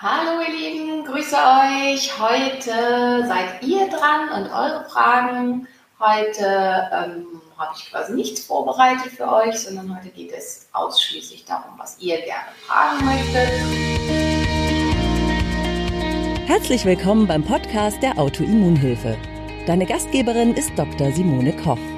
Hallo ihr Lieben, grüße euch. Heute seid ihr dran und eure Fragen. Heute ähm, habe ich quasi nichts vorbereitet für euch, sondern heute geht es ausschließlich darum, was ihr gerne fragen möchtet. Herzlich willkommen beim Podcast der Autoimmunhilfe. Deine Gastgeberin ist Dr. Simone Koch.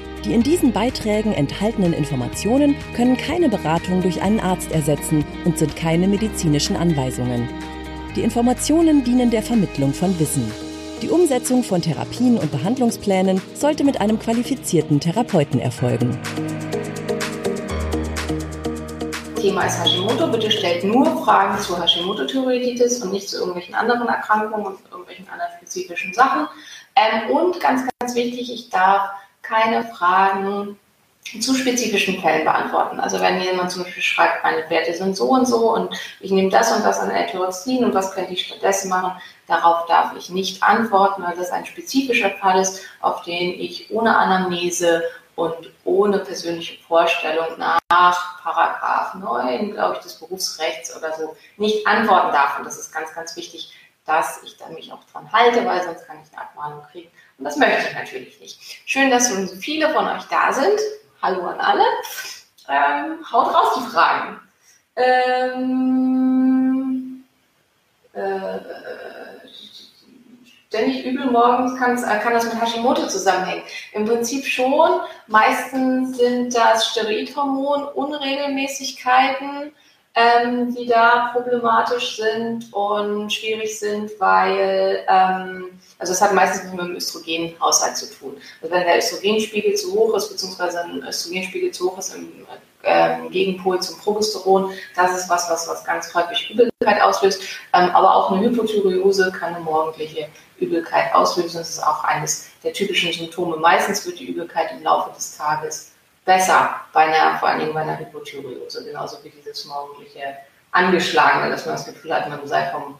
Die in diesen Beiträgen enthaltenen Informationen können keine Beratung durch einen Arzt ersetzen und sind keine medizinischen Anweisungen. Die Informationen dienen der Vermittlung von Wissen. Die Umsetzung von Therapien und Behandlungsplänen sollte mit einem qualifizierten Therapeuten erfolgen. Thema ist Hashimoto. Bitte stellt nur Fragen zu Hashimoto-Thyreoiditis und nicht zu irgendwelchen anderen Erkrankungen und irgendwelchen anderen spezifischen Sachen. Ähm, und ganz, ganz wichtig, ich darf keine Fragen zu spezifischen Fällen beantworten. Also wenn jemand zum Beispiel schreibt, meine Werte sind so und so und ich nehme das und das an L-Tyroxin und was könnte ich stattdessen machen, darauf darf ich nicht antworten, weil das ein spezifischer Fall ist, auf den ich ohne Anamnese und ohne persönliche Vorstellung nach Paragraph 9, glaube ich, des Berufsrechts oder so nicht antworten darf. Und das ist ganz, ganz wichtig, dass ich da mich auch dran halte, weil sonst kann ich eine Abmahnung kriegen. Und das möchte ich natürlich nicht. Schön, dass so viele von euch da sind. Hallo an alle. Ähm, haut raus die Fragen. Ähm, äh, ständig übel morgens kann, kann das mit Hashimoto zusammenhängen. Im Prinzip schon. Meistens sind das Steroidhormon-Unregelmäßigkeiten ähm, die da problematisch sind und schwierig sind, weil ähm, also es hat meistens mit dem Östrogenhaushalt zu tun. Also wenn der Östrogenspiegel zu hoch ist, beziehungsweise ein Östrogenspiegel zu hoch ist im ähm, Gegenpol zum Progesteron, das ist was, was, was ganz häufig Übelkeit auslöst. Ähm, aber auch eine Hypothyreose kann eine morgendliche Übelkeit auslösen. Das ist auch eines der typischen Symptome. Meistens wird die Übelkeit im Laufe des Tages besser bei einer, vor allen Dingen bei einer Hypothyreose, genauso wie dieses morgendliche Angeschlagene, dass man das Gefühl hat, man sei vom,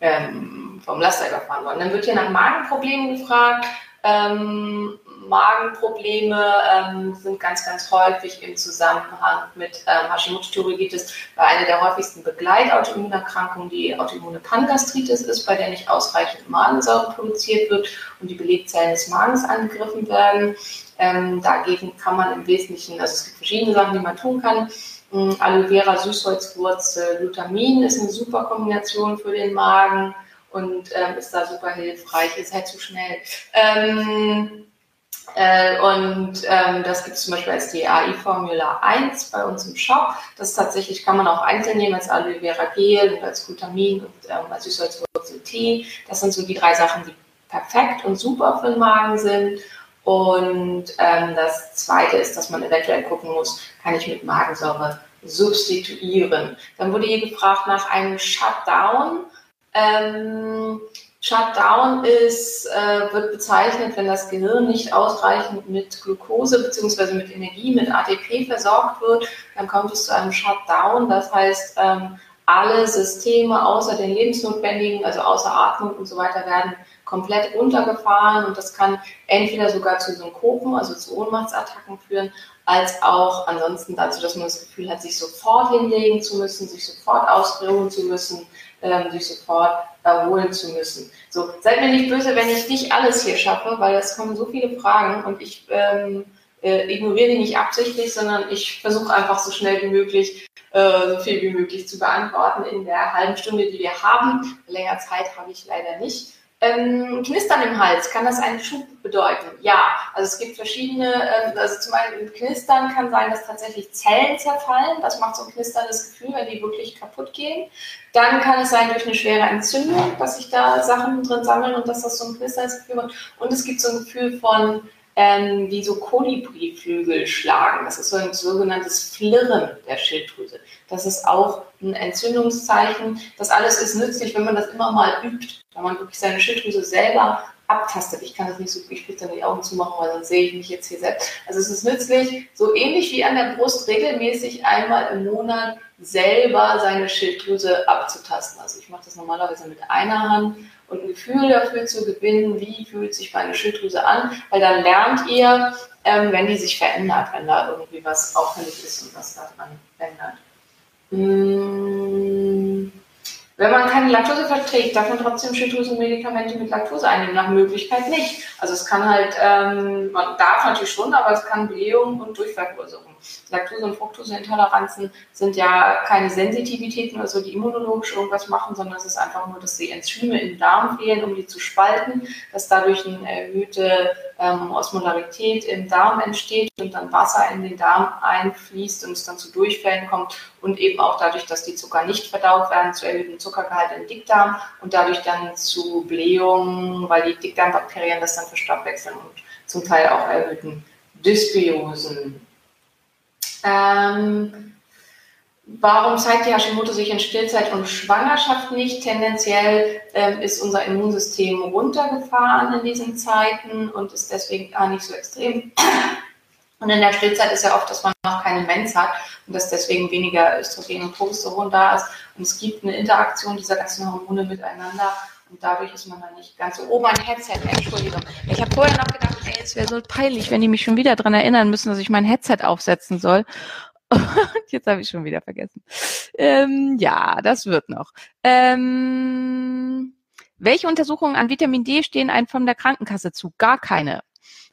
ähm, vom Laster überfahren worden. Dann wird hier nach Magenproblemen gefragt. Ähm, Magenprobleme ähm, sind ganz, ganz häufig im Zusammenhang mit ähm, Hashimoto-Thyreoiditis, weil eine der häufigsten Begleitautoimmunerkrankungen die autoimmune Pangastritis ist, bei der nicht ausreichend Magensäure produziert wird und die Belegzellen des Magens angegriffen werden. Ähm, dagegen kann man im Wesentlichen, also es gibt verschiedene Sachen, die man tun kann. Ähm, Aloe Vera, Süßholzwurzel, Glutamin ist eine super Kombination für den Magen und ähm, ist da super hilfreich. Ist halt zu schnell. Ähm, äh, und ähm, das gibt es zum Beispiel als DAI Formula 1 bei uns im Shop. Das tatsächlich kann man auch einzeln nehmen als Aloe Vera Gel und als Glutamin und ähm, als Süßholzwurzel Tee. Das sind so die drei Sachen, die perfekt und super für den Magen sind. Und ähm, das Zweite ist, dass man eventuell gucken muss, kann ich mit Magensäure substituieren. Dann wurde hier gefragt nach einem Shutdown. Ähm, Shutdown ist, äh, wird bezeichnet, wenn das Gehirn nicht ausreichend mit Glucose bzw. mit Energie, mit ATP versorgt wird, dann kommt es zu einem Shutdown. Das heißt, ähm, alle Systeme außer den lebensnotwendigen, also außer Atmung und so weiter, werden komplett runtergefahren und das kann entweder sogar zu Synkopen, also zu Ohnmachtsattacken führen, als auch ansonsten dazu, dass man das Gefühl hat, sich sofort hinlegen zu müssen, sich sofort ausruhen zu müssen, ähm, sich sofort erholen zu müssen. So, seid mir nicht böse, wenn ich nicht alles hier schaffe, weil es kommen so viele Fragen und ich ähm, äh, ignoriere die nicht absichtlich, sondern ich versuche einfach so schnell wie möglich äh, so viel wie möglich zu beantworten in der halben Stunde, die wir haben. Länger Zeit habe ich leider nicht. Ähm, Knistern im Hals, kann das einen Schub bedeuten? Ja, also es gibt verschiedene, ähm, also zum im Knistern kann sein, dass tatsächlich Zellen zerfallen. Das macht so ein knisterndes Gefühl, wenn die wirklich kaputt gehen. Dann kann es sein durch eine schwere Entzündung, dass sich da Sachen drin sammeln und dass das so ein knisterndes Gefühl macht. Und es gibt so ein Gefühl von ähm, wie so Kolibriflügel schlagen. Das ist so ein sogenanntes Flirren der Schilddrüse. Das ist auch ein Entzündungszeichen. Das alles ist nützlich, wenn man das immer mal übt, wenn man wirklich seine Schilddrüse selber abtastet. Ich kann das nicht so, ich will dann die Augen zumachen, weil sonst sehe ich mich jetzt hier selbst. Also es ist nützlich, so ähnlich wie an der Brust, regelmäßig einmal im Monat selber seine Schilddrüse abzutasten. Also ich mache das normalerweise mit einer Hand und ein Gefühl dafür zu gewinnen, wie fühlt sich meine Schilddrüse an, weil dann lernt ihr, ähm, wenn die sich verändert, wenn da irgendwie was auffällig ist und was daran ändert. Mmh. Wenn man keine Laktose verträgt, darf man trotzdem Schilddrüsenmedikamente mit Laktose einnehmen, nach Möglichkeit nicht. Also es kann halt, ähm, man darf natürlich schon, aber es kann Blähungen und Durchfall verursachen. Laktose- und Fructoseintoleranzen sind ja keine Sensitivitäten, also die immunologisch irgendwas machen, sondern es ist einfach nur, dass die Enzyme im Darm fehlen, um die zu spalten, dass dadurch eine erhöhte ähm, Osmolarität im Darm entsteht und dann Wasser in den Darm einfließt und es dann zu Durchfällen kommt und eben auch dadurch, dass die Zucker nicht verdaut werden, zu erhöhtem Zuckergehalt im Dickdarm und dadurch dann zu Blähungen, weil die Dickdarmbakterien das dann verstoffwechseln und zum Teil auch erhöhten Dysbiosen ähm, warum zeigt die Hashimoto sich in Stillzeit und Schwangerschaft nicht? Tendenziell ähm, ist unser Immunsystem runtergefahren in diesen Zeiten und ist deswegen gar nicht so extrem. Und in der Stillzeit ist ja oft, dass man noch keine Mens hat und dass deswegen weniger Östrogen und Progesteron da ist. Und es gibt eine Interaktion dieser ganzen Hormone miteinander und dadurch ist man dann nicht ganz so. Oh, mein Headset, Entschuldigung. Ich habe vorher noch gedacht, ey, es wäre so peinlich, wenn die mich schon wieder dran erinnern müssen, dass ich mein Headset aufsetzen soll. Und jetzt habe ich schon wieder vergessen. Ähm, ja, das wird noch. Ähm, welche Untersuchungen an Vitamin D stehen einem von der Krankenkasse zu? Gar keine.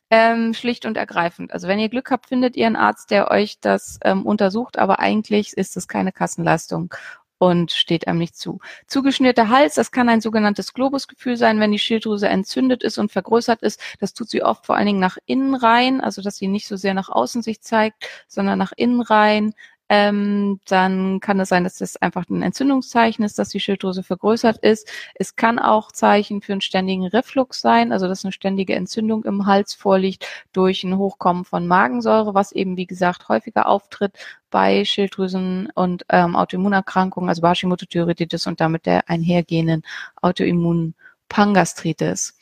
Ähm, schlicht und ergreifend. Also wenn ihr Glück habt, findet ihr einen Arzt, der euch das ähm, untersucht, aber eigentlich ist es keine Kassenleistung und steht einem nicht zu. Zugeschnürter Hals, das kann ein sogenanntes Globusgefühl sein, wenn die Schilddrüse entzündet ist und vergrößert ist. Das tut sie oft vor allen Dingen nach innen rein, also dass sie nicht so sehr nach außen sich zeigt, sondern nach innen rein ähm, dann kann es sein, dass das einfach ein Entzündungszeichen ist, dass die Schilddrüse vergrößert ist. Es kann auch Zeichen für einen ständigen Reflux sein, also dass eine ständige Entzündung im Hals vorliegt durch ein Hochkommen von Magensäure, was eben wie gesagt häufiger auftritt bei Schilddrüsen und ähm, Autoimmunerkrankungen, also Hashimoto-Thyreoiditis und damit der einhergehenden Autoimmun-Pangastritis.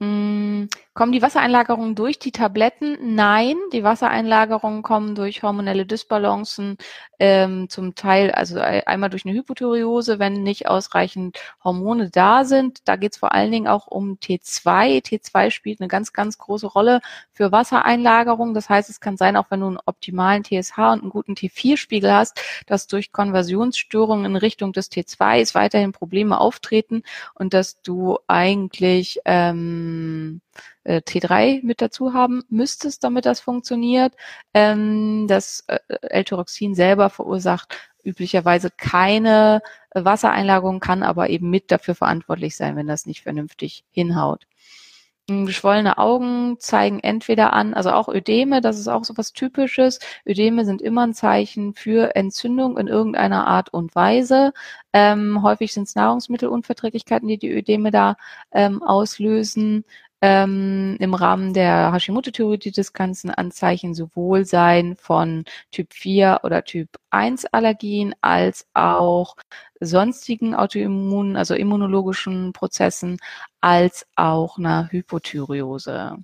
Hm, kommen die Wassereinlagerungen durch die Tabletten? Nein, die Wassereinlagerungen kommen durch hormonelle Dysbalancen, ähm, zum Teil, also einmal durch eine Hypothyreose, wenn nicht ausreichend Hormone da sind. Da geht es vor allen Dingen auch um T2. T2 spielt eine ganz, ganz große Rolle für Wassereinlagerung. Das heißt, es kann sein, auch wenn du einen optimalen TSH und einen guten T4-Spiegel hast, dass durch Konversionsstörungen in Richtung des T2s weiterhin Probleme auftreten und dass du eigentlich ähm, äh, T3 mit dazu haben müsstest, damit das funktioniert. Ähm, das äh, L-Tyroxin selber verursacht üblicherweise keine Wassereinlagerung, kann aber eben mit dafür verantwortlich sein, wenn das nicht vernünftig hinhaut. Hm, geschwollene Augen zeigen entweder an, also auch Ödeme, das ist auch so was Typisches. Ödeme sind immer ein Zeichen für Entzündung in irgendeiner Art und Weise. Ähm, häufig sind es Nahrungsmittelunverträglichkeiten, die die Ödeme da ähm, auslösen. Ähm, Im Rahmen der Hashimoto-Thyreoiditis ein Anzeichen sowohl sein von Typ 4 oder Typ 1 Allergien als auch sonstigen Autoimmunen, also immunologischen Prozessen, als auch einer Hypothyreose.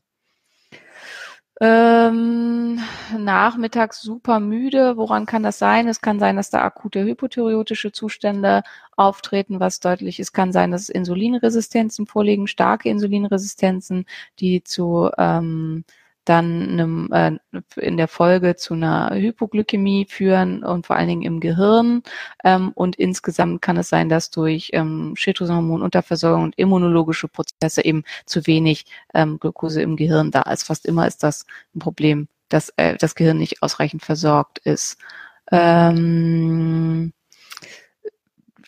Ähm, nachmittags super müde. Woran kann das sein? Es kann sein, dass da akute hypothyreotische Zustände auftreten, was deutlich ist. Kann sein, dass Insulinresistenzen vorliegen, starke Insulinresistenzen, die zu ähm, dann einem, äh, in der Folge zu einer Hypoglykämie führen und vor allen Dingen im Gehirn. Ähm, und insgesamt kann es sein, dass durch ähm, Schilddrüsenhormonunterversorgung und immunologische Prozesse eben zu wenig ähm, Glucose im Gehirn da ist. Fast immer ist das ein Problem, dass äh, das Gehirn nicht ausreichend versorgt ist. Ähm,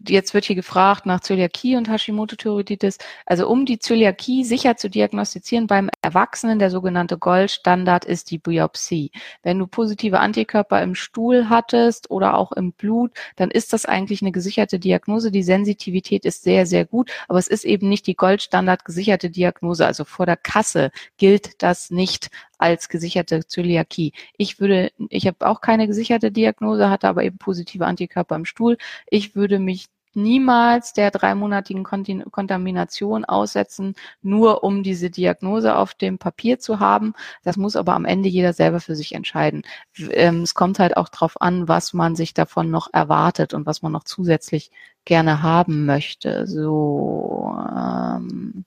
jetzt wird hier gefragt nach Zöliakie und Hashimoto-Thyreoiditis. Also um die Zöliakie sicher zu diagnostizieren beim Erwachsenen, der sogenannte Goldstandard ist die Biopsie. Wenn du positive Antikörper im Stuhl hattest oder auch im Blut, dann ist das eigentlich eine gesicherte Diagnose. Die Sensitivität ist sehr, sehr gut, aber es ist eben nicht die Goldstandard gesicherte Diagnose. Also vor der Kasse gilt das nicht als gesicherte Zöliakie. Ich würde, ich habe auch keine gesicherte Diagnose, hatte aber eben positive Antikörper im Stuhl. Ich würde mich niemals der dreimonatigen Kontamination aussetzen, nur um diese Diagnose auf dem Papier zu haben. Das muss aber am Ende jeder selber für sich entscheiden. Ähm, es kommt halt auch darauf an, was man sich davon noch erwartet und was man noch zusätzlich gerne haben möchte. So. Ähm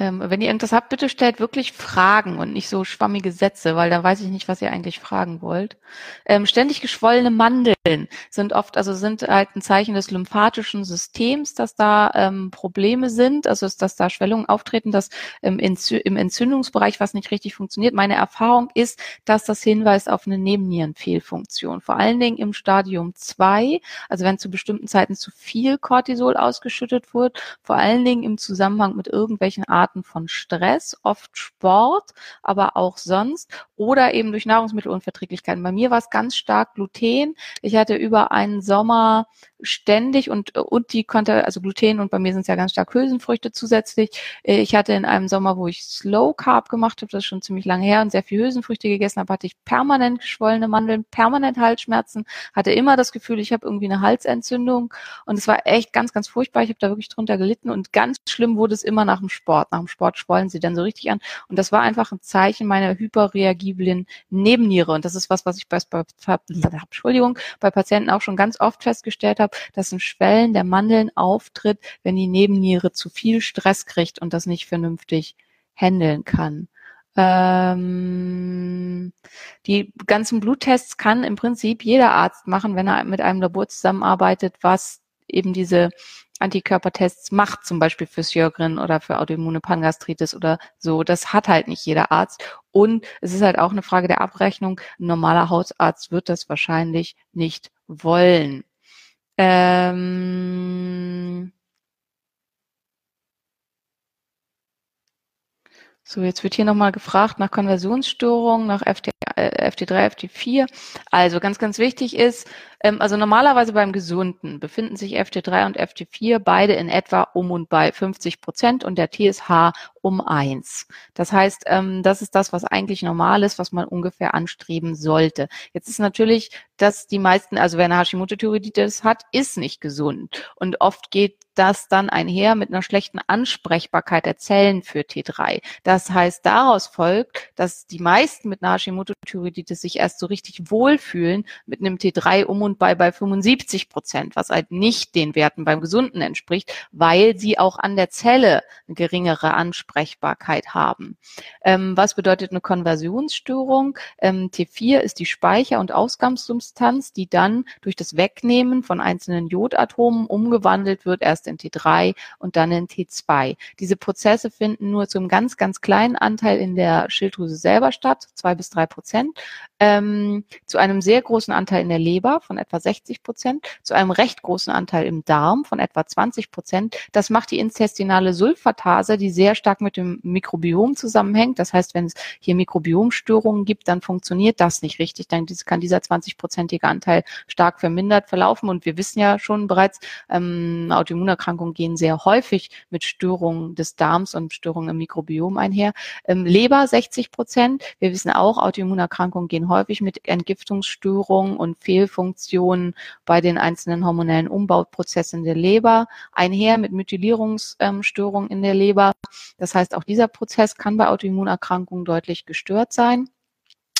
ähm, wenn ihr irgendwas habt, bitte stellt wirklich Fragen und nicht so schwammige Sätze, weil da weiß ich nicht, was ihr eigentlich fragen wollt. Ähm, ständig geschwollene Mandeln sind oft, also sind halt ein Zeichen des lymphatischen Systems, dass da ähm, Probleme sind, also ist, dass da Schwellungen auftreten, dass ähm, im Entzündungsbereich was nicht richtig funktioniert. Meine Erfahrung ist, dass das hinweist auf eine Nebennierenfehlfunktion, vor allen Dingen im Stadium 2, also wenn zu bestimmten Zeiten zu viel Cortisol ausgeschüttet wird, vor allen Dingen im Zusammenhang mit irgendwelchen Arten Arten von Stress, oft Sport, aber auch sonst oder eben durch Nahrungsmittelunverträglichkeiten. Bei mir war es ganz stark Gluten. Ich hatte über einen Sommer ständig und, und die konnte, also Gluten und bei mir sind es ja ganz stark Hülsenfrüchte zusätzlich. Ich hatte in einem Sommer, wo ich Slow Carb gemacht habe, das ist schon ziemlich lange her und sehr viel Hülsenfrüchte gegessen habe, hatte ich permanent geschwollene Mandeln, permanent Halsschmerzen, hatte immer das Gefühl, ich habe irgendwie eine Halsentzündung und es war echt ganz, ganz furchtbar. Ich habe da wirklich drunter gelitten und ganz schlimm wurde es immer nach dem Sport. Nach dem Sport schwollen sie dann so richtig an und das war einfach ein Zeichen meiner hyperreagiblen Nebenniere und das ist was, was ich bei, bei, Entschuldigung, bei Patienten auch schon ganz oft festgestellt habe, dass ein Schwellen der Mandeln auftritt, wenn die Nebenniere zu viel Stress kriegt und das nicht vernünftig handeln kann. Die ganzen Bluttests kann im Prinzip jeder Arzt machen, wenn er mit einem Labor zusammenarbeitet, was eben diese Antikörpertests macht, zum Beispiel für Sjögren oder für Autoimmune Pangastritis oder so. Das hat halt nicht jeder Arzt. Und es ist halt auch eine Frage der Abrechnung. Ein normaler Hausarzt wird das wahrscheinlich nicht wollen. Ähm, so, jetzt wird hier nochmal gefragt nach Konversionsstörungen, nach äh, FT3, FT4. Also ganz, ganz wichtig ist, ähm, also normalerweise beim Gesunden befinden sich FT3 und FT4 beide in etwa um und bei 50 Prozent und der TSH um eins. Das heißt, ähm, das ist das, was eigentlich normal ist, was man ungefähr anstreben sollte. Jetzt ist natürlich, dass die meisten, also wer eine Hashimoto-Thyreoiditis hat, ist nicht gesund. Und oft geht das dann einher mit einer schlechten Ansprechbarkeit der Zellen für T3. Das heißt, daraus folgt, dass die meisten mit einer Hashimoto-Thyreoiditis sich erst so richtig wohlfühlen mit einem T3 um und bei bei 75 Prozent, was halt nicht den Werten beim Gesunden entspricht, weil sie auch an der Zelle eine geringere Ansprechbarkeit haben. Ähm, was bedeutet eine Konversionsstörung? Ähm, T4 ist die Speicher- und Ausgangssubstanz, die dann durch das Wegnehmen von einzelnen Jodatomen umgewandelt wird, erst in T3 und dann in T2. Diese Prozesse finden nur zu einem ganz, ganz kleinen Anteil in der Schilddrüse selber statt, zwei bis drei Prozent, ähm, zu einem sehr großen Anteil in der Leber von etwa 60 Prozent, zu einem recht großen Anteil im Darm von etwa 20 Prozent. Das macht die intestinale Sulfatase, die sehr stark mit dem Mikrobiom zusammenhängt. Das heißt, wenn es hier Mikrobiomstörungen gibt, dann funktioniert das nicht richtig. Dann kann dieser 20-prozentige Anteil stark vermindert verlaufen. Und wir wissen ja schon bereits, ähm, Autoimmunerkrankungen gehen sehr häufig mit Störungen des Darms und Störungen im Mikrobiom einher. Ähm, Leber 60 Prozent. Wir wissen auch, Autoimmunerkrankungen gehen häufig mit Entgiftungsstörungen und Fehlfunktionen bei den einzelnen hormonellen Umbauprozessen der Leber einher mit Methylierungsstörungen in der Leber. Das heißt, auch dieser Prozess kann bei Autoimmunerkrankungen deutlich gestört sein.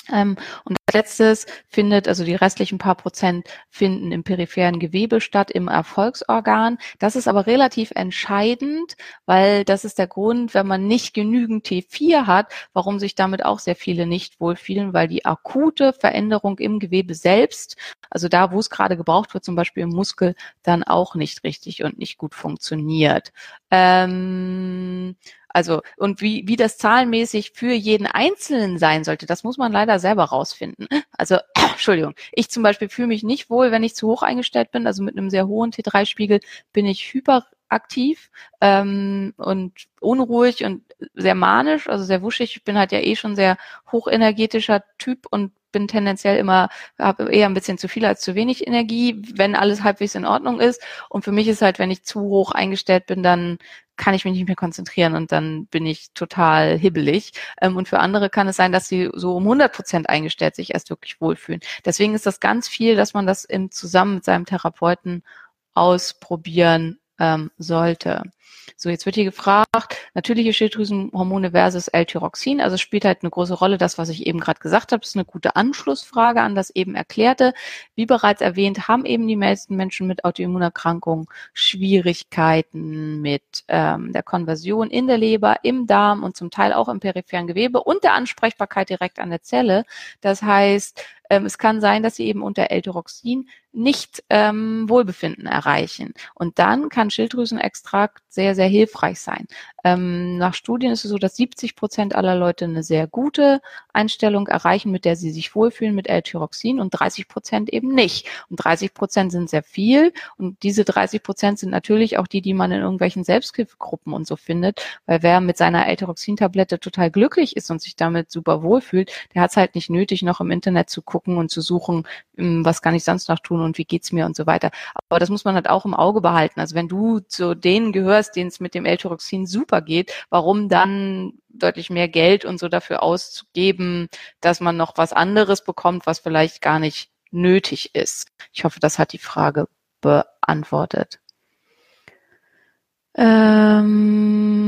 Ähm, und als letztes findet, also die restlichen paar Prozent finden im peripheren Gewebe statt, im Erfolgsorgan. Das ist aber relativ entscheidend, weil das ist der Grund, wenn man nicht genügend T4 hat, warum sich damit auch sehr viele nicht wohlfühlen, weil die akute Veränderung im Gewebe selbst, also da, wo es gerade gebraucht wird, zum Beispiel im Muskel, dann auch nicht richtig und nicht gut funktioniert. Ähm, Also, und wie, wie das zahlenmäßig für jeden Einzelnen sein sollte, das muss man leider selber rausfinden. Also, Entschuldigung, ich zum Beispiel fühle mich nicht wohl, wenn ich zu hoch eingestellt bin. Also mit einem sehr hohen T3-Spiegel bin ich hyperaktiv ähm, und unruhig und sehr manisch, also sehr wuschig. Ich bin halt ja eh schon sehr hochenergetischer Typ und bin tendenziell immer, habe eher ein bisschen zu viel als zu wenig Energie, wenn alles halbwegs in Ordnung ist. Und für mich ist halt, wenn ich zu hoch eingestellt bin, dann kann ich mich nicht mehr konzentrieren und dann bin ich total hibbelig. Ähm, und für andere kann es sein, dass sie so um 100 Prozent eingestellt sich erst wirklich wohlfühlen. Deswegen ist das ganz viel, dass man das im zusammen mit seinem Therapeuten ausprobieren ähm, sollte. So, jetzt wird hier gefragt, natürliche Schilddrüsenhormone versus L-Tyroxin. Also spielt halt eine große Rolle das, was ich eben gerade gesagt habe. Das ist eine gute Anschlussfrage an das eben Erklärte. Wie bereits erwähnt, haben eben die meisten Menschen mit Autoimmunerkrankungen Schwierigkeiten mit ähm, der Konversion in der Leber, im Darm und zum Teil auch im peripheren Gewebe und der Ansprechbarkeit direkt an der Zelle. Das heißt, ähm, es kann sein, dass sie eben unter L-Tyroxin nicht ähm, Wohlbefinden erreichen. Und dann kann Schilddrüsenextrakt sehr, sehr hilfreich sein. Ähm, nach Studien ist es so, dass 70 Prozent aller Leute eine sehr gute Einstellung erreichen, mit der sie sich wohlfühlen mit L-Tyroxin und 30 Prozent eben nicht. Und 30 Prozent sind sehr viel und diese 30 Prozent sind natürlich auch die, die man in irgendwelchen Selbsthilfegruppen und so findet, weil wer mit seiner L-Tyroxin-Tablette total glücklich ist und sich damit super wohlfühlt, der hat es halt nicht nötig, noch im Internet zu gucken und zu suchen, hm, was kann ich sonst noch tun und wie geht's mir und so weiter. Aber das muss man halt auch im Auge behalten. Also wenn du zu denen gehörst, denen es mit dem L-Tyroxin super geht, warum dann deutlich mehr Geld und so dafür auszugeben, dass man noch was anderes bekommt, was vielleicht gar nicht nötig ist. Ich hoffe, das hat die Frage beantwortet. Ähm,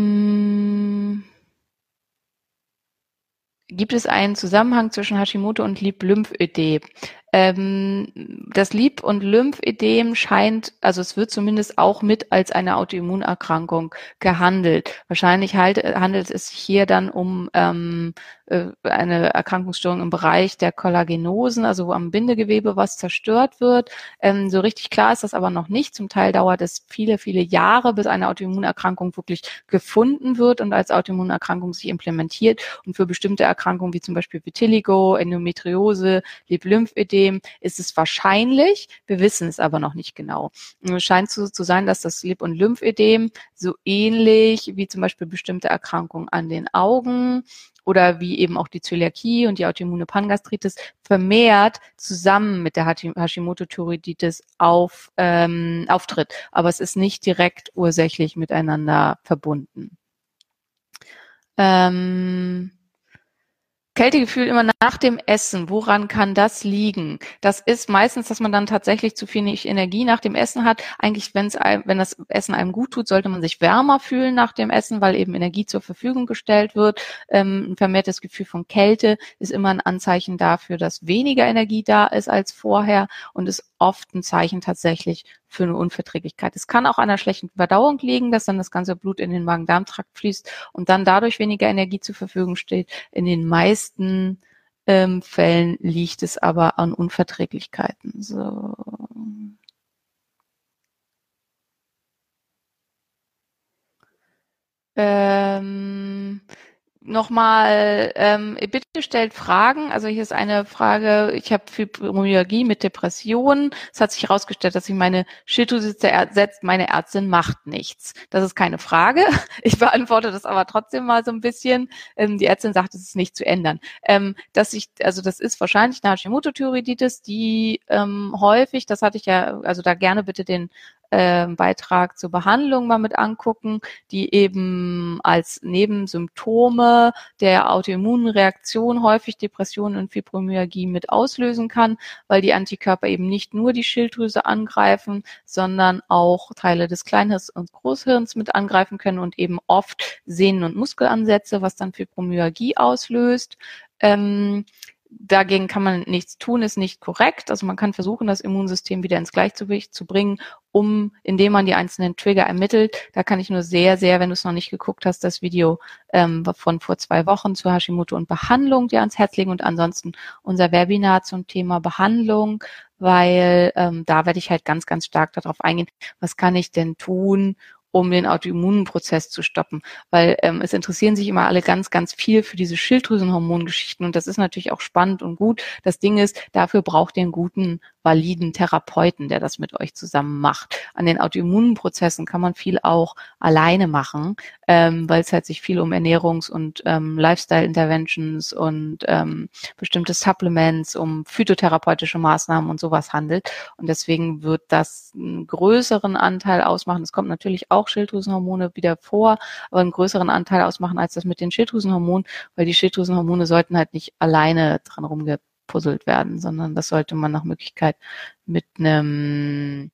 gibt es einen Zusammenhang zwischen Hashimoto und Lymphödem? Ähm, das Lieb- und Lymphedem scheint, also es wird zumindest auch mit als eine Autoimmunerkrankung gehandelt. Wahrscheinlich halt, handelt es sich hier dann um ähm, äh, eine Erkrankungsstörung im Bereich der Kollagenosen, also wo am Bindegewebe was zerstört wird. Ähm, so richtig klar ist das aber noch nicht. Zum Teil dauert es viele, viele Jahre, bis eine Autoimmunerkrankung wirklich gefunden wird und als Autoimmunerkrankung sich implementiert. Und für bestimmte Erkrankungen wie zum Beispiel Vitiligo, Endometriose, Lymphödem, Lymphödem ist es wahrscheinlich, wir wissen es aber noch nicht genau. Es scheint so zu sein, dass das Lip- und Lymphödem so ähnlich wie zum Beispiel bestimmte Erkrankungen an den Augen oder wie eben auch die Zöliakie und die autoimmune Pangastritis vermehrt zusammen mit der Hashimoto-Thyreoiditis auf, ähm, auftritt. Aber es ist nicht direkt ursächlich miteinander verbunden. Ähm, Kältegefühl immer nach dem Essen. Woran kann das liegen? Das ist meistens, dass man dann tatsächlich zu viel Energie nach dem Essen hat. Eigentlich, wenn's einem, wenn das Essen einem gut tut, sollte man sich wärmer fühlen nach dem Essen, weil eben Energie zur Verfügung gestellt wird. Ähm, ein vermehrtes Gefühl von Kälte ist immer ein Anzeichen dafür, dass weniger Energie da ist als vorher und ist oft ein Zeichen tatsächlich für eine Unverträglichkeit. Es kann auch an einer schlechten Verdauung liegen, dass dann das ganze Blut in den Magen-Darm-Trakt fließt und dann dadurch weniger Energie zur Verfügung steht. In den meisten ähm, Fällen liegt es aber an Unverträglichkeiten. So. Ähm, nochmal, ähm, bitte stellt Fragen. Also hier ist eine Frage, ich habe Fibromyalgie mit Depressionen. Es hat sich herausgestellt, dass sich meine Schilddrüse zersetzt, meine Ärztin macht nichts. Das ist keine Frage. Ich beantworte das aber trotzdem mal so ein bisschen. Ähm, die Ärztin sagt, es ist nicht zu ändern. Ähm, dass ich, also das ist wahrscheinlich eine Hashimoto-Thyreoiditis, die ähm, häufig, das hatte ich ja, also da gerne bitte den äh, Beitrag zur Behandlung mal mit angucken, die eben als Nebensymptome der Autoimmunreaktion häufig Depressionen und Fibromyalgie mit auslösen kann, weil die Antikörper eben nicht nur die Schilddrüse angreifen, sondern auch Teile des Kleinhirns und Großhirns mit angreifen können und eben oft Sehnen- und Muskelansätze, was dann Fibromyalgie auslöst. Ähm, dagegen kann man nichts tun, ist nicht korrekt. Also man kann versuchen, das Immunsystem wieder ins Gleichgewicht zu bringen, um, indem man die einzelnen Trigger ermittelt. Da kann ich nur sehr, sehr, wenn du es noch nicht geguckt hast, das Video ähm, von vor zwei Wochen zu Hashimoto und Behandlung dir ans Herz legen und ansonsten unser Webinar zum Thema Behandlung, weil ähm, da werde ich halt ganz, ganz stark darauf eingehen, was kann ich denn tun, um den Autoimmunprozess zu stoppen. Weil ähm, es interessieren sich immer alle ganz, ganz viel für diese Schilddrüsenhormongeschichten und das ist natürlich auch spannend und gut. Das Ding ist, dafür braucht ihr einen guten, validen Therapeuten, der das mit euch zusammen macht. An den Autoimmunprozessen kann man viel auch alleine machen, ähm, weil es halt sich viel um Ernährungs- und ähm, Lifestyle-Interventions und ähm, bestimmte Supplements, um phytotherapeutische Maßnahmen und sowas handelt. Und deswegen wird das einen größeren Anteil ausmachen. Es kommt natürlich auch Schilddrüsenhormone wieder vor, aber einen größeren Anteil ausmachen als das mit den Schilddrüsenhormonen, weil die Schilddrüsenhormone sollten halt nicht alleine dran rumgepuzzelt werden, sondern das sollte man nach Möglichkeit mit einem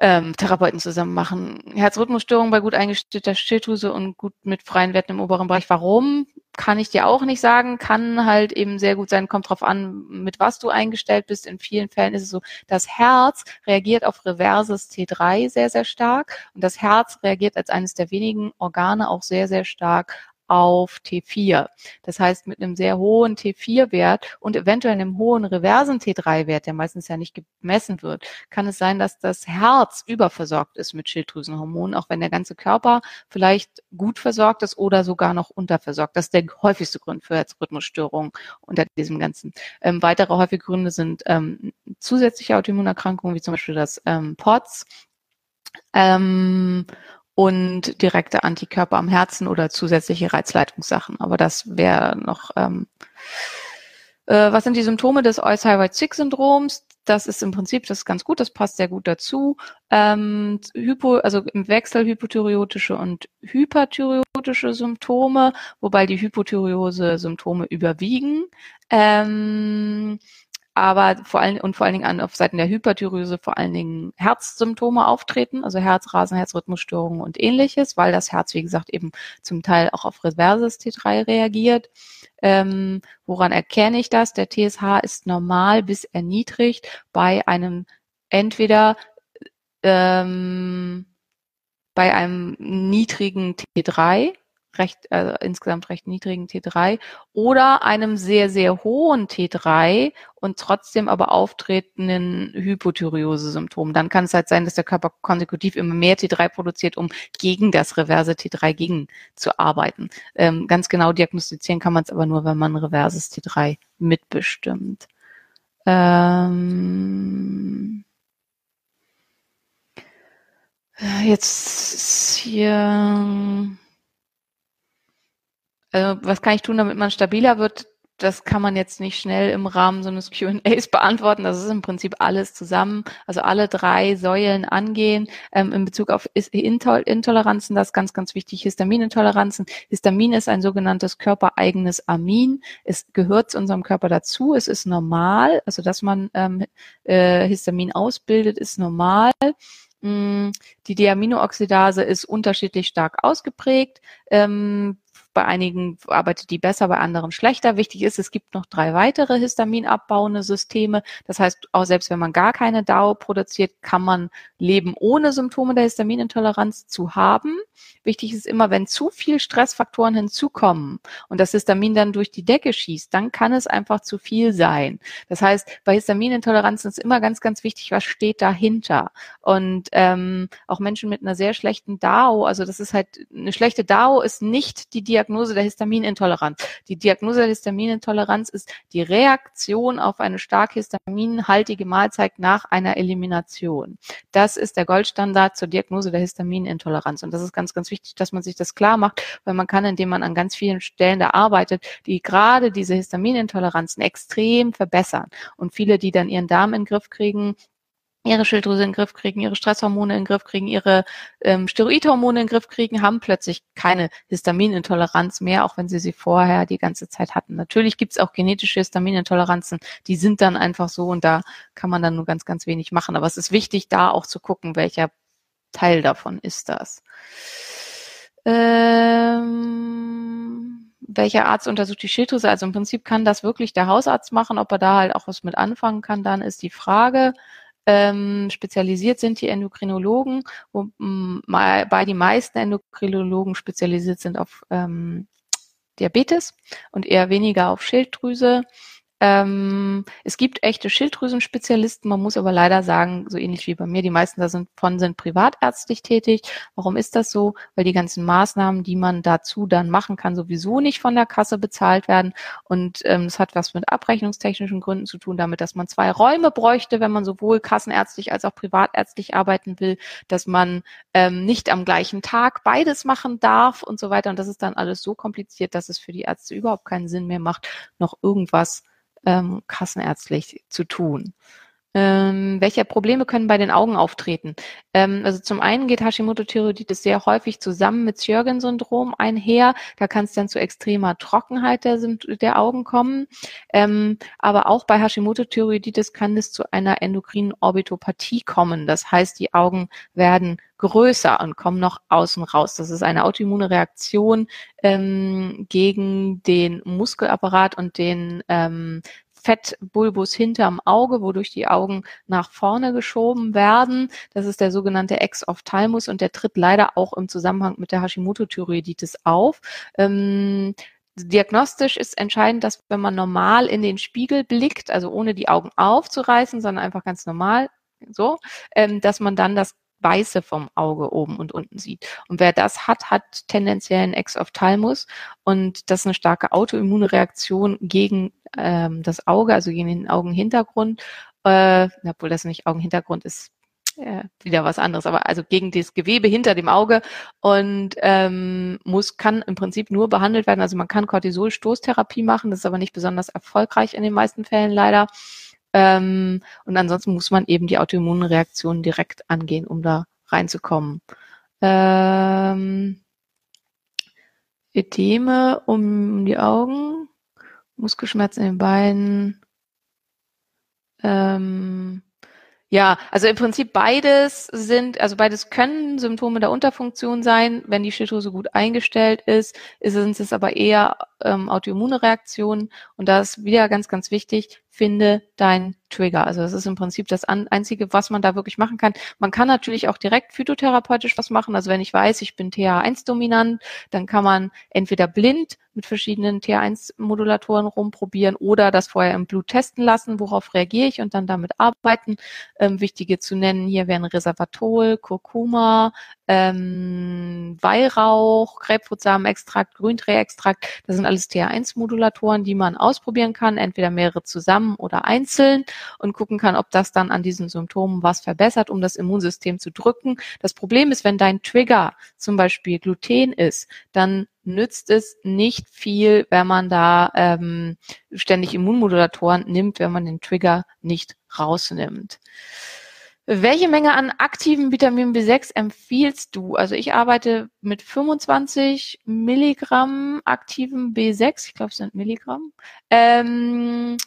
ähm, Therapeuten zusammen machen. Herzrhythmusstörungen bei gut eingestellter Schilddrüse und gut mit freien Werten im oberen Bereich. Warum? Kann ich dir auch nicht sagen. Kann halt eben sehr gut sein. Kommt drauf an, mit was du eingestellt bist. In vielen Fällen ist es so, das Herz reagiert auf reverses T3 sehr, sehr stark. Und das Herz reagiert als eines der wenigen Organe auch sehr, sehr stark auf T4. Das heißt, mit einem sehr hohen T4-Wert und eventuell einem hohen reversen T3-Wert, der meistens ja nicht gemessen wird, kann es sein, dass das Herz überversorgt ist mit Schilddrüsenhormonen, auch wenn der ganze Körper vielleicht gut versorgt ist oder sogar noch unterversorgt. Das ist der häufigste Grund für Herzrhythmusstörungen unter diesem Ganzen. Ähm, weitere häufige Gründe sind ähm, zusätzliche Autoimmunerkrankungen, wie zum Beispiel das ähm, POTS. Ähm, und direkte Antikörper am Herzen oder zusätzliche Reizleitungssachen. Aber das wäre noch, ähm, äh, was sind die Symptome des Eusthyroid-Sick-Syndroms? Das ist im Prinzip, das ist ganz gut, das passt sehr gut dazu. Ähm, Hypo, also im Wechsel hypothyreotische und hyperthyreotische Symptome, wobei die Hypothyreose-Symptome überwiegen. Ähm, aber vor allen und vor allen Dingen an, auf Seiten der Hyperthyreose vor allen Dingen Herzsymptome auftreten, also Herzrasen, Herzrhythmusstörungen und ähnliches, weil das Herz, wie gesagt, eben zum Teil auch auf reverses T3 reagiert. Ähm, woran erkenne ich das? Der TSH ist normal bis erniedrigt bei einem entweder ähm, bei einem niedrigen T3, recht, äh, insgesamt recht niedrigen T3 oder einem sehr, sehr hohen T3 und trotzdem aber auftretenden Hypothyreose-Symptom. Dann kann es halt sein, dass der Körper konsekutiv immer mehr T3 produziert, um gegen das reverse T3 gegen zu arbeiten. Ähm, ganz genau diagnostizieren kann man es aber nur, wenn man reverses T3 mitbestimmt. Ähm Jetzt hier also was kann ich tun, damit man stabiler wird? Das kann man jetzt nicht schnell im Rahmen so eines Q&As beantworten. Das ist im Prinzip alles zusammen, also alle drei Säulen angehen. Ähm, in Bezug auf Intoleranzen, das ist ganz, ganz wichtig, Histaminintoleranzen. Histamin ist ein sogenanntes körpereigenes Amin. Es gehört zu unserem Körper dazu. Es ist normal, also dass man ähm, äh, Histamin ausbildet, ist normal. Mm, die Diaminooxidase ist unterschiedlich stark ausgeprägt. Ähm, bei einigen arbeitet die besser, bei anderen schlechter. Wichtig ist, es gibt noch drei weitere histaminabbauende Systeme. Das heißt, auch selbst wenn man gar keine DAO produziert, kann man leben, ohne Symptome der Histaminintoleranz zu haben. Wichtig ist immer, wenn zu viel Stressfaktoren hinzukommen und das Histamin dann durch die Decke schießt, dann kann es einfach zu viel sein. Das heißt, bei Histaminintoleranz ist immer ganz, ganz wichtig, was steht dahinter. Und ähm, auch Menschen mit einer sehr schlechten DAO, also das ist halt eine schlechte DAO ist nicht die Diagnose Diagnose der Histaminintoleranz. Die Diagnose der Histaminintoleranz ist die Reaktion auf eine stark histaminhaltige Mahlzeit nach einer Elimination. Das ist der Goldstandard zur Diagnose der Histaminintoleranz. Und das ist ganz, ganz wichtig, dass man sich das klar macht, weil man kann, indem man an ganz vielen Stellen da arbeitet, die gerade diese Histaminintoleranzen extrem verbessern. Und viele, die dann ihren Darm in den Griff kriegen, ihre Schilddrüse in den Griff kriegen, ihre Stresshormone in den Griff kriegen, ihre ähm, Steroidhormone in den Griff kriegen, haben plötzlich keine Histaminintoleranz mehr, auch wenn sie sie vorher die ganze Zeit hatten. Natürlich gibt es auch genetische Histaminintoleranzen, die sind dann einfach so und da kann man dann nur ganz, ganz wenig machen. Aber es ist wichtig, da auch zu gucken, welcher Teil davon ist das. Ähm, welcher Arzt untersucht die Schilddrüse? Also im Prinzip kann das wirklich der Hausarzt machen. Ob er da halt auch was mit anfangen kann, dann ist die Frage. Ähm, spezialisiert sind die Endokrinologen, wobei die meisten Endokrinologen spezialisiert sind auf ähm, Diabetes und eher weniger auf Schilddrüse. Ähm, es gibt echte Schilddrüsenspezialisten, man muss aber leider sagen, so ähnlich wie bei mir, die meisten davon sind privatärztlich tätig. Warum ist das so? Weil die ganzen Maßnahmen, die man dazu dann machen kann, sowieso nicht von der Kasse bezahlt werden. Und ähm, es hat was mit abrechnungstechnischen Gründen zu tun, damit, dass man zwei Räume bräuchte, wenn man sowohl kassenärztlich als auch privatärztlich arbeiten will, dass man ähm, nicht am gleichen Tag beides machen darf und so weiter. Und das ist dann alles so kompliziert, dass es für die Ärzte überhaupt keinen Sinn mehr macht, noch irgendwas ähm, kassenärztlich zu tun. Ähm, welche Probleme können bei den Augen auftreten? Ähm, also zum einen geht Hashimoto-Thyreoiditis sehr häufig zusammen mit Sjögren-Syndrom einher. Da kann es dann zu extremer Trockenheit der, der Augen kommen. Ähm, aber auch bei Hashimoto-Thyreoiditis kann es zu einer endokrinen Orbitopathie kommen. Das heißt, die Augen werden größer und kommen noch außen raus. Das ist eine autoimmune Reaktion ähm, gegen den Muskelapparat und den ähm, Fettbulbus hinterm Auge, wodurch die Augen nach vorne geschoben werden. Das ist der sogenannte Ex-Ophthalmus und der tritt leider auch im Zusammenhang mit der Hashimoto-Thyreoiditis auf. Ähm, Diagnostisch ist entscheidend, dass wenn man normal in den Spiegel blickt, also ohne die Augen aufzureißen, sondern einfach ganz normal so, ähm, dass man dann das Weiße vom Auge oben und unten sieht. Und wer das hat, hat tendenziell einen Exophthalmus und das ist eine starke autoimmune Reaktion gegen ähm, das Auge, also gegen den Augenhintergrund, äh, obwohl das nicht Augenhintergrund ist, äh, wieder was anderes, aber also gegen das Gewebe hinter dem Auge und ähm, muss kann im Prinzip nur behandelt werden. Also man kann Cortisol-Stoßtherapie machen, das ist aber nicht besonders erfolgreich in den meisten Fällen leider. Ähm, und ansonsten muss man eben die Autoimmunreaktionen direkt angehen, um da reinzukommen. Ähm, Edeme um die Augen, Muskelschmerzen in den Beinen. Ähm, ja, also im Prinzip beides sind, also beides können Symptome der Unterfunktion sein. Wenn die Schilddrüse gut eingestellt ist, sind es aber eher ähm, autoimmune Reaktionen. Und da ist wieder ganz, ganz wichtig, finde dein Trigger. Also das ist im Prinzip das Einzige, was man da wirklich machen kann. Man kann natürlich auch direkt phytotherapeutisch was machen. Also wenn ich weiß, ich bin TH1-dominant, dann kann man entweder blind mit verschiedenen TH1-Modulatoren rumprobieren oder das vorher im Blut testen lassen, worauf reagiere ich und dann damit arbeiten. Ähm, wichtige zu nennen hier wären Reservatol, Kurkuma, ähm, Weihrauch, Grapefruitsamenextrakt. Das sind alles TH1-Modulatoren, die man ausprobieren kann, entweder mehrere zusammen oder einzeln und gucken kann, ob das dann an diesen Symptomen was verbessert, um das Immunsystem zu drücken. Das Problem ist, wenn dein Trigger zum Beispiel Gluten ist, dann nützt es nicht viel, wenn man da ähm, ständig Immunmodulatoren nimmt, wenn man den Trigger nicht rausnimmt. Welche Menge an aktivem Vitamin B6 empfiehlst du? Also ich arbeite mit 25 Milligramm aktivem B6, ich glaube es sind Milligramm, ähm,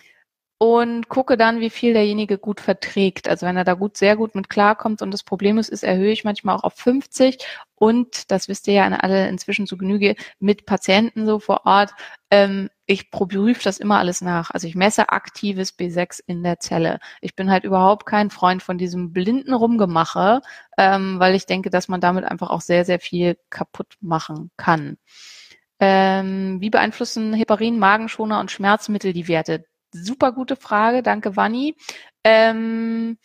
und gucke dann, wie viel derjenige gut verträgt. Also wenn er da gut, sehr gut mit klarkommt und das Problem ist, ist erhöhe ich manchmal auch auf 50 und das wisst ihr ja alle inzwischen zu Genüge mit Patienten so vor Ort. Ähm, ich prüfe das immer alles nach. Also ich messe aktives B6 in der Zelle. Ich bin halt überhaupt kein Freund von diesem blinden Rumgemache, ähm, weil ich denke, dass man damit einfach auch sehr, sehr viel kaputt machen kann. Ähm, wie beeinflussen Heparin, Magenschoner und Schmerzmittel die Werte? Super gute Frage, danke Vanni. Ähm,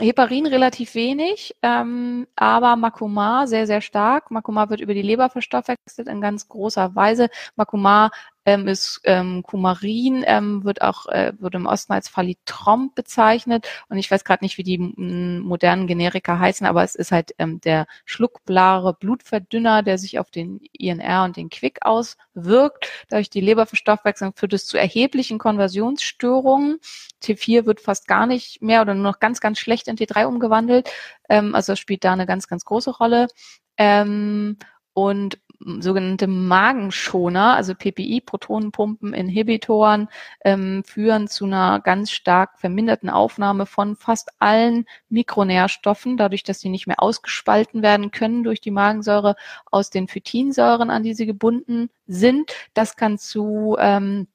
Heparin relativ wenig, ähm, aber Makoma sehr, sehr stark. Makoma wird über die Leber verstoffwechselt in ganz großer Weise. Makoma ähm, ist ähm, Kumarin, ähm, wird auch äh, wird im Osten als Phalitrom bezeichnet und ich weiß gerade nicht, wie die modernen Generika heißen, aber es ist halt ähm, der schluckbare Blutverdünner, der sich auf den INR und den Quick auswirkt. Dadurch die Leberverstoffwechslung führt es zu erheblichen Konversionsstörungen. T4 wird fast gar nicht mehr oder nur noch ganz, ganz schlecht in T3 umgewandelt. Ähm, also spielt da eine ganz, ganz große Rolle. Ähm, und sogenannte Magenschoner, also PPI, Protonenpumpeninhibitoren, ähm, führen zu einer ganz stark verminderten Aufnahme von fast allen Mikronährstoffen, dadurch, dass sie nicht mehr ausgespalten werden können durch die Magensäure aus den Phytinsäuren, an die sie gebunden sind. Das kann zu ähm,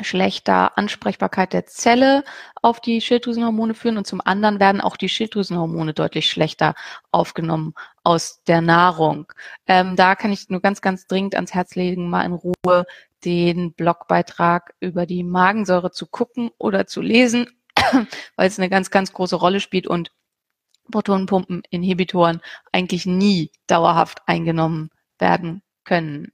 schlechter Ansprechbarkeit der Zelle auf die Schilddrüsenhormone führen und zum anderen werden auch die Schilddrüsenhormone deutlich schlechter aufgenommen aus der Nahrung. Ähm, da kann ich nur ganz, ganz dringend ans Herz legen, mal in Ruhe den Blogbeitrag über die Magensäure zu gucken oder zu lesen, weil es eine ganz, ganz große Rolle spielt und Protonenpumpeninhibitoren eigentlich nie dauerhaft eingenommen werden können.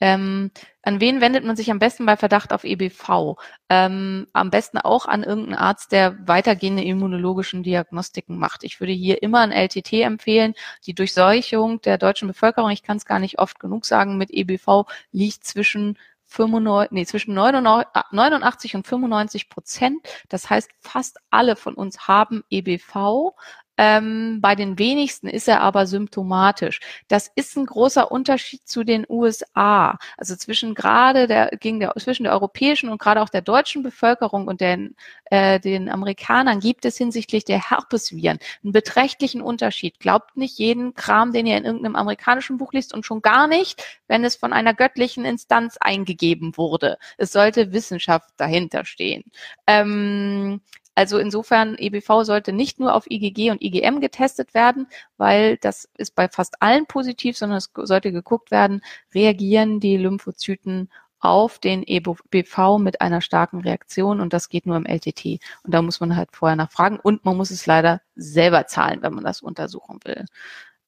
Ähm, an wen wendet man sich am besten bei Verdacht auf EBV? Ähm, am besten auch an irgendeinen Arzt, der weitergehende immunologischen Diagnostiken macht. Ich würde hier immer ein LTT empfehlen. Die Durchseuchung der deutschen Bevölkerung, ich kann es gar nicht oft genug sagen, mit EBV liegt zwischen 95, nee, zwischen 89 und 95 Prozent. Das heißt, fast alle von uns haben EBV. Ähm, bei den wenigsten ist er aber symptomatisch. Das ist ein großer Unterschied zu den USA. Also zwischen gerade der, gegen der, zwischen der europäischen und gerade auch der deutschen Bevölkerung und den, äh, den Amerikanern gibt es hinsichtlich der Herpesviren einen beträchtlichen Unterschied. Glaubt nicht jeden Kram, den ihr in irgendeinem amerikanischen Buch liest und schon gar nicht, wenn es von einer göttlichen Instanz eingegeben wurde. Es sollte Wissenschaft dahinter stehen. Ähm, also insofern, EBV sollte nicht nur auf IgG und IgM getestet werden, weil das ist bei fast allen positiv, sondern es sollte geguckt werden, reagieren die Lymphozyten auf den EBV mit einer starken Reaktion und das geht nur im LTT. Und da muss man halt vorher nachfragen und man muss es leider selber zahlen, wenn man das untersuchen will.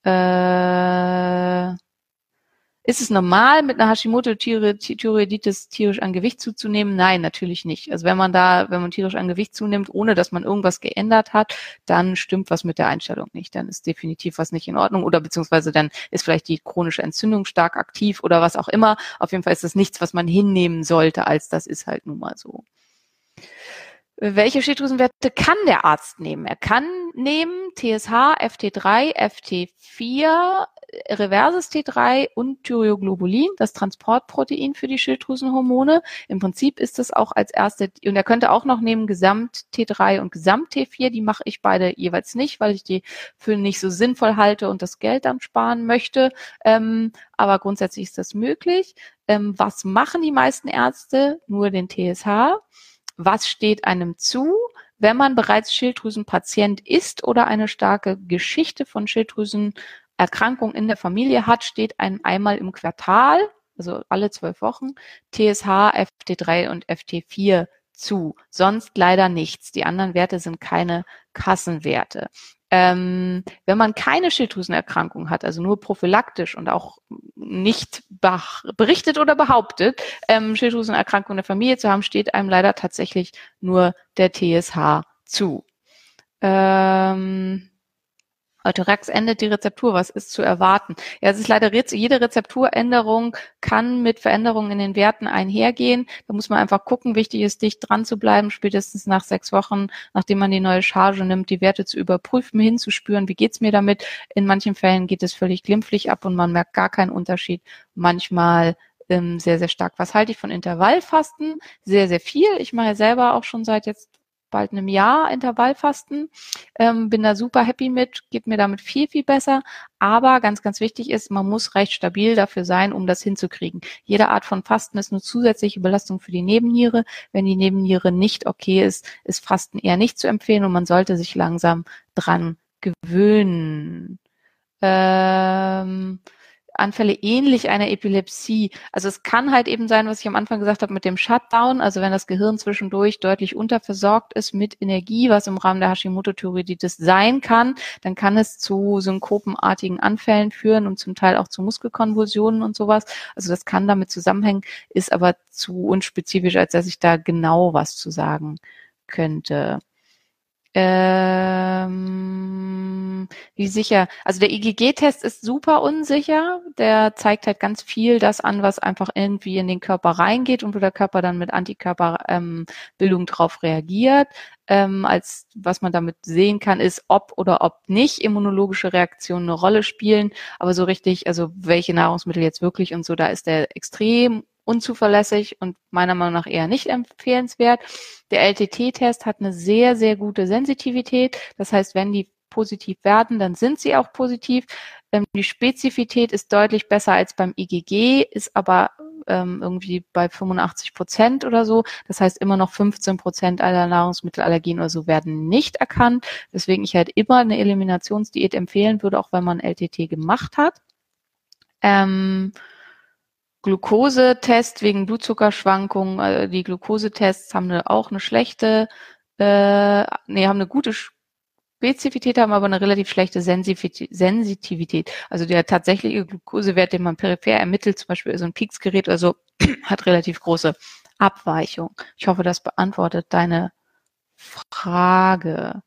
Äh ist es normal, mit einer Hashimoto-Thyreoiditis tierisch an Gewicht zuzunehmen? Nein, natürlich nicht. Also wenn man da, wenn man tierisch an Gewicht zunimmt, ohne dass man irgendwas geändert hat, dann stimmt was mit der Einstellung nicht. Dann ist definitiv was nicht in Ordnung oder beziehungsweise dann ist vielleicht die chronische Entzündung stark aktiv oder was auch immer. Auf jeden Fall ist das nichts, was man hinnehmen sollte, als das ist halt nun mal so. Welche Schilddrüsenwerte kann der Arzt nehmen? Er kann nehmen TSH, FT3, FT4, reverses T3 und Thyroglobulin, das Transportprotein für die Schilddrüsenhormone. Im Prinzip ist das auch als erste, und er könnte auch noch nehmen Gesamt T3 und Gesamt T4. Die mache ich beide jeweils nicht, weil ich die für nicht so sinnvoll halte und das Geld dann sparen möchte. Ähm, aber grundsätzlich ist das möglich. Ähm, was machen die meisten Ärzte? Nur den TSH. Was steht einem zu? Wenn man bereits Schilddrüsenpatient ist oder eine starke Geschichte von Schilddrüsen Erkrankung in der Familie hat, steht einem einmal im Quartal, also alle zwölf Wochen, TSH, FT3 und FT4 zu. Sonst leider nichts. Die anderen Werte sind keine Kassenwerte. Ähm, wenn man keine Schilddrüsenerkrankung hat, also nur prophylaktisch und auch nicht berichtet oder behauptet, ähm, Schilddrüsenerkrankung in der Familie zu haben, steht einem leider tatsächlich nur der TSH zu. Ähm, Eutorax endet die Rezeptur. Was ist zu erwarten? Ja, es ist leider jede Rezepturänderung kann mit Veränderungen in den Werten einhergehen. Da muss man einfach gucken. Wichtig ist, dicht dran zu bleiben, spätestens nach sechs Wochen, nachdem man die neue Charge nimmt, die Werte zu überprüfen, hinzuspüren, wie geht's mir damit. In manchen Fällen geht es völlig glimpflich ab und man merkt gar keinen Unterschied. Manchmal ähm, sehr, sehr stark. Was halte ich von Intervallfasten? Sehr, sehr viel. Ich mache selber auch schon seit jetzt bald einem Jahr Intervallfasten. Ähm, bin da super happy mit, geht mir damit viel, viel besser. Aber ganz, ganz wichtig ist, man muss recht stabil dafür sein, um das hinzukriegen. Jede Art von Fasten ist eine zusätzliche Belastung für die Nebenniere. Wenn die Nebenniere nicht okay ist, ist Fasten eher nicht zu empfehlen und man sollte sich langsam dran gewöhnen. Ähm, Anfälle ähnlich einer Epilepsie. Also es kann halt eben sein, was ich am Anfang gesagt habe mit dem Shutdown, also wenn das Gehirn zwischendurch deutlich unterversorgt ist mit Energie, was im Rahmen der Hashimoto-Thyreoiditis sein kann, dann kann es zu synkopenartigen Anfällen führen und zum Teil auch zu Muskelkonvulsionen und sowas. Also das kann damit zusammenhängen, ist aber zu unspezifisch, als dass ich da genau was zu sagen könnte. Ähm, wie sicher? Also der IgG-Test ist super unsicher. Der zeigt halt ganz viel das an, was einfach irgendwie in den Körper reingeht und wo der Körper dann mit Antikörperbildung ähm, drauf reagiert. Ähm, als was man damit sehen kann, ist, ob oder ob nicht immunologische Reaktionen eine Rolle spielen. Aber so richtig, also welche Nahrungsmittel jetzt wirklich und so, da ist der extrem unzuverlässig und meiner Meinung nach eher nicht empfehlenswert. Der LTT-Test hat eine sehr, sehr gute Sensitivität. Das heißt, wenn die positiv werden, dann sind sie auch positiv. Ähm, die Spezifität ist deutlich besser als beim IgG, ist aber ähm, irgendwie bei 85 Prozent oder so. Das heißt, immer noch 15 Prozent aller Nahrungsmittelallergien oder so werden nicht erkannt. Deswegen ich halt immer eine Eliminationsdiät empfehlen würde, auch wenn man LTT gemacht hat. Ähm, Glukosetest wegen Blutzuckerschwankungen. Äh, die Glukosetests haben eine, auch eine schlechte, äh, nee, haben eine gute Spezifität, haben aber eine relativ schlechte Sensitivität. Also der tatsächliche Glukosewert, den man peripher ermittelt, zum Beispiel so ein Peaks-Gerät oder so, hat relativ große Abweichung. Ich hoffe, das beantwortet deine Frage.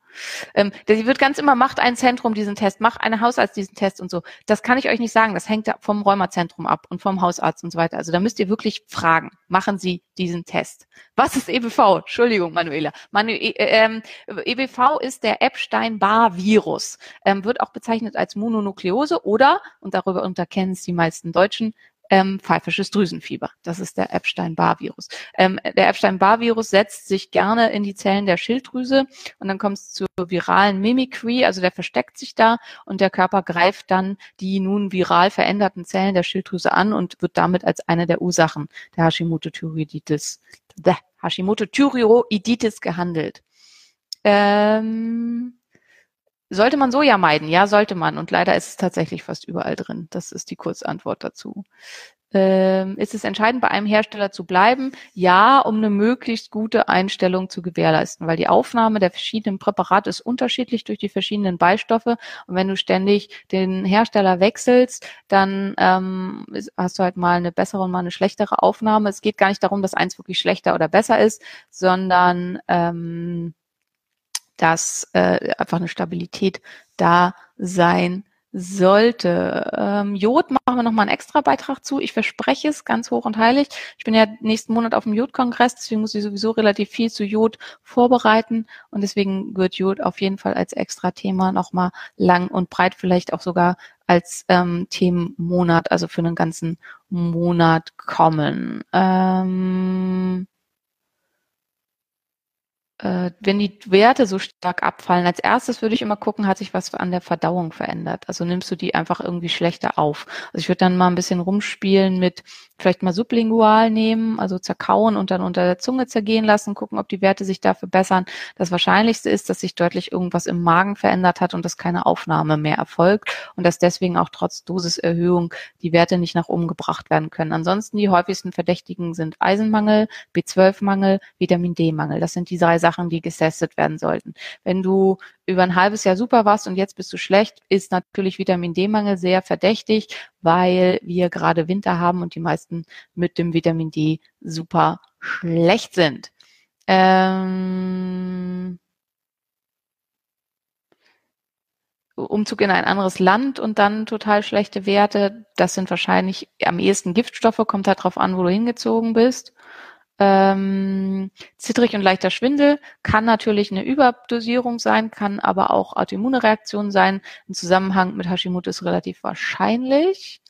Ähm, die wird ganz immer, macht ein Zentrum diesen Test, macht eine Hausarzt diesen Test und so. Das kann ich euch nicht sagen. Das hängt vom Rheumazentrum ab und vom Hausarzt und so weiter. Also da müsst ihr wirklich fragen. Machen Sie diesen Test. Was ist EBV? Entschuldigung, Manuela. Manu äh, ähm, EBV ist der Epstein-Barr-Virus. Ähm, wird auch bezeichnet als Mononukleose oder, und darüber unterkennen es die meisten Deutschen, ähm, pfeifisches Drüsenfieber. Das ist der Epstein-Barr-Virus. Ähm, der Epstein-Barr-Virus setzt sich gerne in die Zellen der Schilddrüse und dann kommt es zur viralen Mimicry, also der versteckt sich da und der Körper greift dann die nun viral veränderten Zellen der Schilddrüse an und wird damit als eine der Ursachen der Hashimoto-Thyreoiditis, Hashimoto-Thyreoiditis gehandelt. Ähm, sollte man Soja meiden? Ja, sollte man. Und leider ist es tatsächlich fast überall drin. Das ist die Kurzantwort dazu. Ähm, ist es entscheidend, bei einem Hersteller zu bleiben? Ja, um eine möglichst gute Einstellung zu gewährleisten, weil die Aufnahme der verschiedenen Präparate ist unterschiedlich durch die verschiedenen Beistoffe. Und wenn du ständig den Hersteller wechselst, dann ähm, hast du halt mal eine bessere und mal eine schlechtere Aufnahme. Es geht gar nicht darum, dass eins wirklich schlechter oder besser ist, sondern ähm, dass äh, einfach eine Stabilität da sein sollte. Ähm, Jod machen wir nochmal einen extra Beitrag zu. Ich verspreche es ganz hoch und heilig. Ich bin ja nächsten Monat auf dem Jodkongress, deswegen muss ich sowieso relativ viel zu Jod vorbereiten und deswegen wird Jod auf jeden Fall als extra Thema nochmal lang und breit, vielleicht auch sogar als ähm, Themenmonat, also für einen ganzen Monat kommen. Ähm, äh, wenn die Werte so stark abfallen, als erstes würde ich immer gucken, hat sich was an der Verdauung verändert. Also nimmst du die einfach irgendwie schlechter auf. Also ich würde dann mal ein bisschen rumspielen mit vielleicht mal sublingual nehmen, also zerkauen und dann unter der Zunge zergehen lassen, gucken, ob die Werte sich da verbessern. Das Wahrscheinlichste ist, dass sich deutlich irgendwas im Magen verändert hat und dass keine Aufnahme mehr erfolgt und dass deswegen auch trotz Dosiserhöhung die Werte nicht nach oben gebracht werden können. Ansonsten die häufigsten Verdächtigen sind Eisenmangel, B12-Mangel, Vitamin D-Mangel. Das sind die drei Sachen, die getestet werden sollten. Wenn du über ein halbes Jahr super warst und jetzt bist du schlecht, ist natürlich Vitamin D-Mangel sehr verdächtig, weil wir gerade Winter haben und die meisten mit dem Vitamin D super schlecht sind. Ähm, Umzug in ein anderes Land und dann total schlechte Werte, das sind wahrscheinlich am ehesten Giftstoffe, kommt halt drauf an, wo du hingezogen bist. Ähm, zittrig und leichter Schwindel kann natürlich eine Überdosierung sein, kann aber auch Autoimmunreaktion sein. Ein Zusammenhang mit Hashimoto ist relativ wahrscheinlich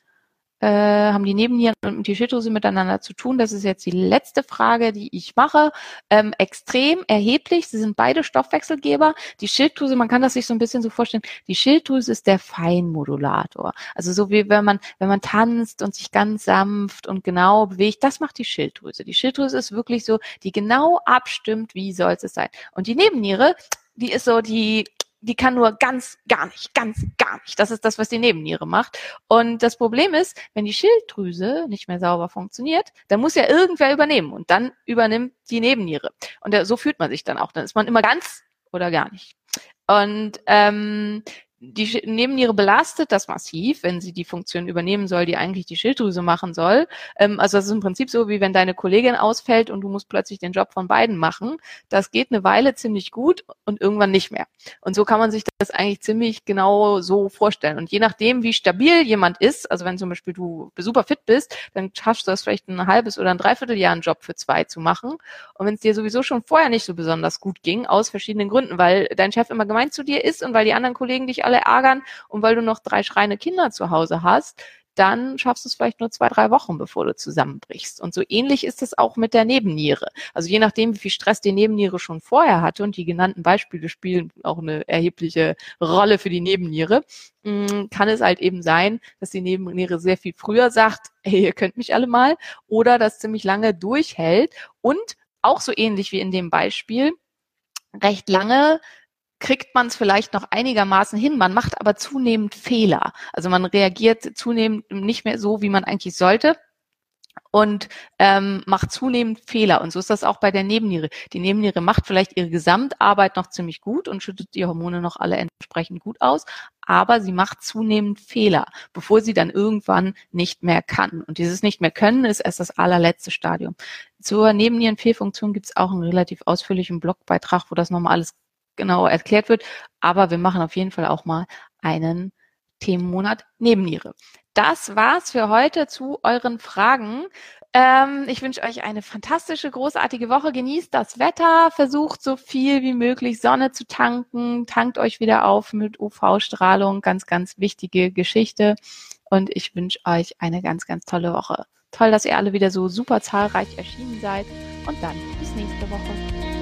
äh, haben die Nebennieren und die Schilddrüse miteinander zu tun? Das ist jetzt die letzte Frage, die ich mache. Ähm, extrem erheblich. Sie sind beide Stoffwechselgeber. Die Schilddrüse, man kann das sich so ein bisschen so vorstellen, die Schilddrüse ist der Feinmodulator. Also so wie wenn man, wenn man tanzt und sich ganz sanft und genau bewegt, das macht die Schilddrüse. Die Schilddrüse ist wirklich so, die genau abstimmt, wie soll es sein. Und die Nebenniere, die ist so die die kann nur ganz, gar nicht, ganz, gar nicht. Das ist das, was die Nebenniere macht. Und das Problem ist, wenn die Schilddrüse nicht mehr sauber funktioniert, dann muss ja irgendwer übernehmen und dann übernimmt die Nebenniere. Und so fühlt man sich dann auch. Dann ist man immer ganz oder gar nicht. Und ähm, die Nebenniere belastet das massiv, wenn sie die Funktion übernehmen soll, die eigentlich die Schilddrüse machen soll. Ähm, also das ist im Prinzip so, wie wenn deine Kollegin ausfällt und du musst plötzlich den Job von beiden machen. Das geht eine Weile ziemlich gut und irgendwann nicht mehr. Und so kann man sich das eigentlich ziemlich genau so vorstellen. Und je nachdem, wie stabil jemand ist, also wenn zum Beispiel du super fit bist, dann schaffst du das vielleicht ein halbes oder ein Dreivierteljahr einen Job für zwei zu machen. Und wenn es dir sowieso schon vorher nicht so besonders gut ging, aus verschiedenen Gründen, weil dein Chef immer gemeint zu dir ist und weil die anderen Kollegen dich alle alle ärgern und weil du noch drei schreiende Kinder zu Hause hast, dann schaffst du es vielleicht nur zwei, drei Wochen, bevor du zusammenbrichst. Und so ähnlich ist es auch mit der Nebenniere. Also je nachdem, wie viel Stress die Nebenniere schon vorher hatte und die genannten Beispiele spielen auch eine erhebliche Rolle für die Nebenniere, mm, kann es halt eben sein, dass die Nebenniere sehr viel früher sagt, hey, ihr könnt mich alle mal, oder das ziemlich lange durchhält und auch so ähnlich wie in dem Beispiel recht lange kriegt man es vielleicht noch einigermaßen hin. Man macht aber zunehmend Fehler. Also man reagiert zunehmend nicht mehr so, wie man eigentlich sollte. und ähm, macht zunehmend Fehler. Und so ist das auch bei der Nebenniere. Die Nebenniere macht vielleicht ihre Gesamtarbeit noch ziemlich gut und schüttet die Hormone noch alle entsprechend gut aus, aber sie macht zunehmend Fehler, bevor sie dann irgendwann nicht mehr kann. Und dieses nicht mehr können ist erst das allerletzte Stadium. Zur Nebennierenfehlfunktion gibt es auch einen relativ ausführlichen Blogbeitrag, wo das nochmal alles genau erklärt wird. Aber wir machen auf jeden Fall auch mal einen Themenmonat Nebenniere das war's für heute zu euren Fragen. Ähm, ich wünsche euch eine fantastische, großartige Woche. Genießt das Wetter, versucht so viel wie möglich Sonne zu tanken, tankt euch wieder auf mit UV-Strahlung, ganz, ganz wichtige Geschichte. Und ich wünsche euch eine ganz, ganz tolle Woche. Toll, dass ihr alle wieder so super zahlreich erschienen seid. Und dann bis nächste Woche.